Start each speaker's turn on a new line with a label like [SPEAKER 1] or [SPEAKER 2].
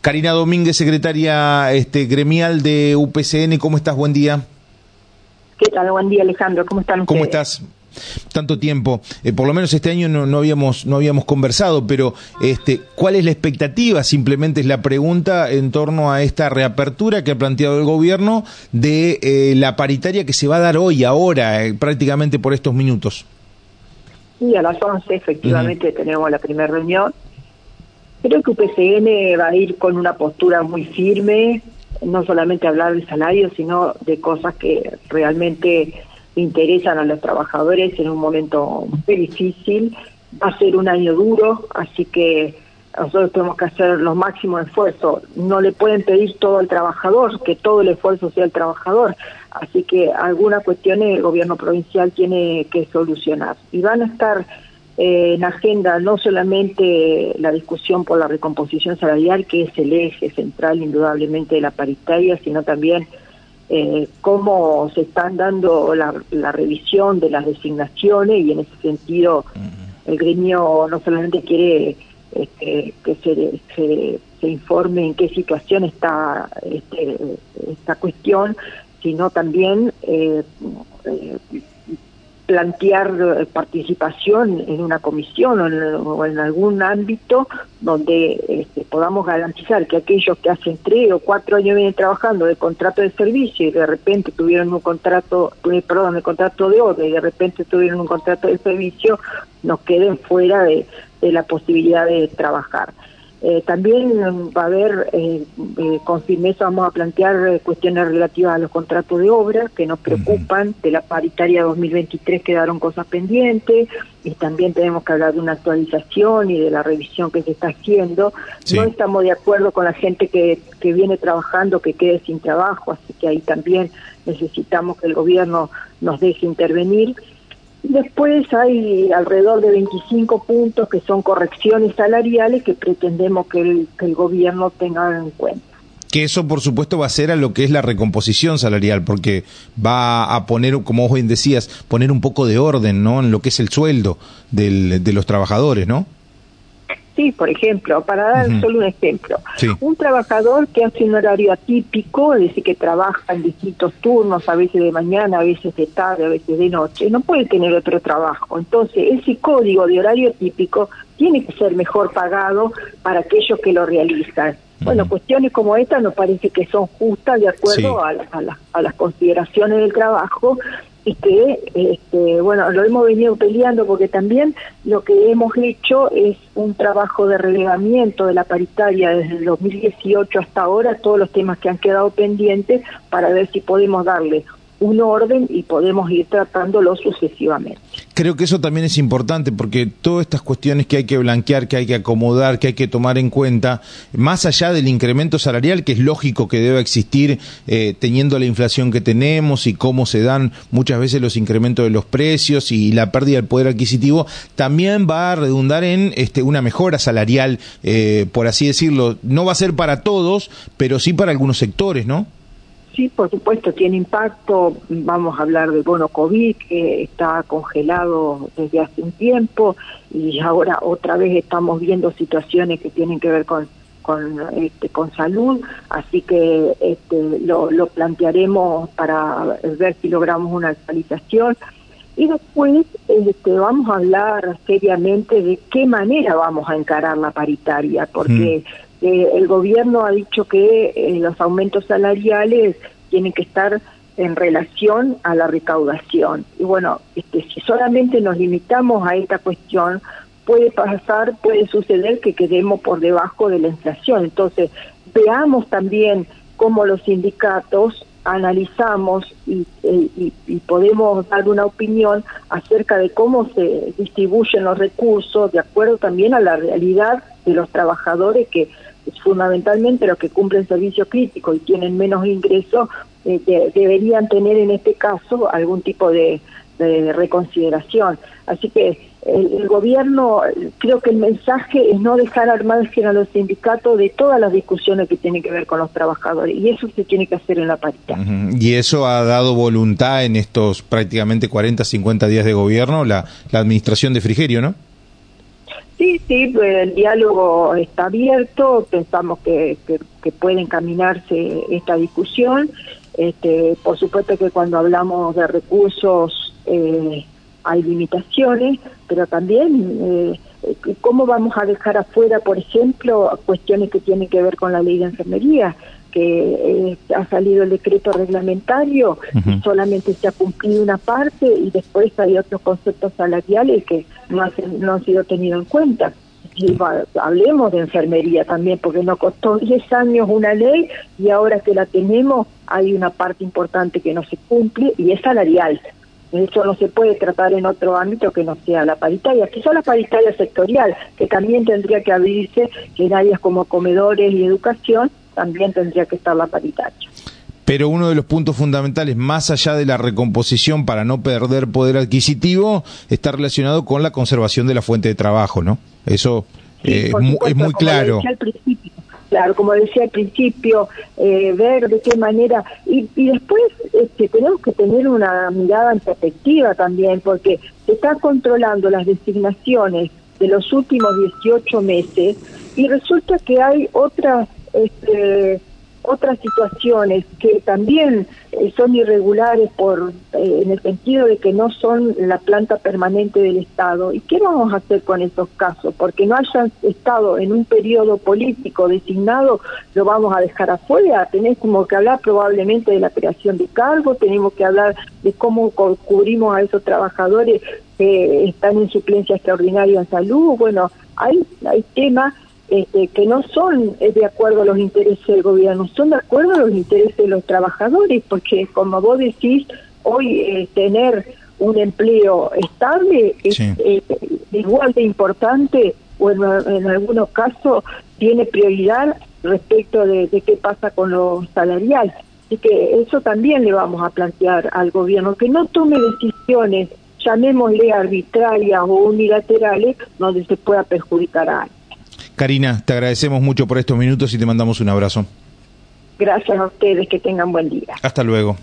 [SPEAKER 1] Karina Domínguez, secretaria este, gremial de UPCN, ¿cómo estás? Buen día.
[SPEAKER 2] ¿Qué tal? Buen día, Alejandro. ¿Cómo están
[SPEAKER 1] ¿Cómo estás? Tanto tiempo, eh, por lo menos este año no, habíamos no habíamos conversado, pero este, ¿cuál es la expectativa? Simplemente es la pregunta en torno a esta reapertura que ha planteado el gobierno de eh, la paritaria que se va a dar hoy, ahora, eh, prácticamente por estos minutos.
[SPEAKER 2] Sí, a las 11 efectivamente tenemos la primera reunión Creo que UPCN va a ir con una postura muy firme, no solamente hablar de salario, sino de cosas que realmente interesan a los trabajadores en un momento muy difícil. Va a ser un año duro, así que nosotros tenemos que hacer los máximos esfuerzos. No le pueden pedir todo al trabajador, que todo el esfuerzo sea el trabajador. Así que algunas cuestiones el gobierno provincial tiene que solucionar. Y van a estar eh, en agenda no solamente la discusión por la recomposición salarial, que es el eje central indudablemente de la paritaria, sino también eh, cómo se están dando la, revisión de las designaciones y en ese sentido el gremio no solamente quiere este, que se, se, informe en qué situación está este, esta cuestión, sino también eh, plantear eh, participación en una comisión o en, algún ámbito donde este, podamos garantizar que aquellos que hacen tres o cuatro años vienen trabajando de contrato de servicio y de repente tuvieron un contrato, eh, perdón, de contrato de obra y de repente tuvieron un contrato de servicio, nos queden fuera de la posibilidad de trabajar. Eh, también va a haber, eh, eh, con firmeza vamos a plantear cuestiones relativas a los contratos de obra que nos preocupan, de la paritaria 2023 quedaron cosas pendientes y también tenemos que hablar de una actualización y de la revisión que se está haciendo. No estamos de acuerdo con la gente que, que viene trabajando, que quede sin trabajo, así que ahí también necesitamos que el gobierno nos deje intervenir. Después hay alrededor de 25 puntos que son correcciones salariales que pretendemos que el, gobierno tenga en cuenta.
[SPEAKER 1] Que eso, por supuesto, va a ser a lo que es la recomposición salarial, porque va a poner, como vos bien decías, poner un poco de orden, ¿no? En lo que es el sueldo de los trabajadores, ¿no?
[SPEAKER 2] Sí, por ejemplo, para dar solo un ejemplo, un trabajador que hace un horario atípico, es decir, que trabaja en distintos turnos, a veces de mañana, a veces de tarde, a veces de noche, no puede tener otro trabajo. Entonces, ese código de horario atípico tiene que ser mejor pagado para aquellos que lo realizan. Bueno, cuestiones como esta nos parece que son justas de acuerdo a, a las consideraciones del trabajo y que, este, bueno, lo hemos venido peleando porque también lo que hemos hecho es un trabajo de relevamiento de la paritaria desde el 2018 hasta ahora, todos los temas que han quedado pendientes para ver si podemos darle un orden y podemos ir tratándolo sucesivamente.
[SPEAKER 1] Creo que eso también es importante porque todas estas cuestiones que hay que blanquear, que hay que acomodar, que hay que tomar en cuenta, más allá del incremento salarial, que es lógico que debe existir eh, teniendo la inflación que tenemos y cómo se dan muchas veces los incrementos de los precios y la pérdida del poder adquisitivo, también va a redundar en este, una mejora salarial, eh, por así decirlo. No va a ser para todos, pero sí para algunos sectores, ¿no?
[SPEAKER 2] Sí, por supuesto, tiene impacto. Vamos a hablar del bono COVID, que está congelado desde hace un tiempo y ahora otra vez estamos viendo situaciones que tienen que ver con con, este, con salud, así que este, lo, lo plantearemos para ver si logramos una actualización. Y después este, vamos a hablar seriamente de qué manera vamos a encarar la paritaria, porque mm. Eh, el gobierno ha dicho que eh, los aumentos salariales tienen que estar en relación a la recaudación. Y bueno, este, si solamente nos limitamos a esta cuestión, puede pasar, puede suceder que quedemos por debajo de la inflación. Entonces, veamos también cómo los sindicatos analizamos y, y, y, podemos dar una opinión acerca de cómo se distribuyen los recursos de acuerdo también a la realidad de los trabajadores que fundamentalmente los que cumplen servicio crítico y tienen menos ingresos, eh, deberían tener en este caso algún tipo de, reconsideración. Así que el, gobierno, creo que el mensaje es no dejar al margen a los sindicatos de todas las discusiones que tienen que ver con los trabajadores y eso se tiene que hacer en la paridad.
[SPEAKER 1] Y eso ha dado voluntad en estos prácticamente 40, 50 días de gobierno la, la administración de Frigerio, ¿no?
[SPEAKER 2] Sí, sí, pues, el diálogo está abierto, pensamos que, que, puede encaminarse esta discusión. Este, por supuesto que cuando hablamos de recursos eh, hay limitaciones, pero también eh, cómo vamos a dejar afuera, por ejemplo, cuestiones que tienen que ver con la ley de enfermería que eh, ha salido el decreto reglamentario y solamente se ha cumplido una parte y después hay otros conceptos salariales que no, no han sido tenidos en cuenta. Y hablemos de enfermería también, porque nos costó 10 años una ley y ahora que la tenemos hay una parte importante que no se cumple y es salarial. Eso no se puede tratar en otro ámbito que no sea la paritaria. Quizá la paritaria sectorial, que también tendría que abrirse en áreas como comedores y educación, también tendría que estar la paritaria.
[SPEAKER 1] Pero uno de los puntos fundamentales, más allá de la recomposición para no perder poder adquisitivo, está relacionado con la conservación de la fuente de trabajo, ¿no? Eso eh, es muy claro.
[SPEAKER 2] Claro, como decía al principio, eh, ver de qué manera. Y, después este, tenemos que tener una mirada en perspectiva también, porque se está controlando las designaciones de los últimos 18 meses y resulta que hay otras este, otras situaciones que también eh, son irregulares por eh, en el sentido de que no son la planta permanente del Estado. ¿Y qué vamos a hacer con esos casos? Porque no hayan estado en un periodo político designado, lo vamos a dejar afuera. Tenemos que hablar probablemente de la creación de cargos, tenemos que hablar de cómo cubrimos a esos trabajadores que están en suplencia extraordinaria en salud. Bueno, hay, hay temas este, que no son eh, de acuerdo a los intereses del gobierno, son de acuerdo a los intereses de los trabajadores, porque como vos decís, hoy eh, tener un empleo estable es eh, igual de importante o en, algunos casos tiene prioridad respecto de, de qué pasa con lo salarial. Así que eso también le vamos a plantear al gobierno, que no tome decisiones, llamémosle arbitrarias o unilaterales, donde se pueda perjudicar a alguien.
[SPEAKER 1] Karina, te agradecemos mucho por estos minutos y te mandamos un abrazo.
[SPEAKER 2] Gracias a ustedes, que tengan buen día.
[SPEAKER 1] Hasta luego.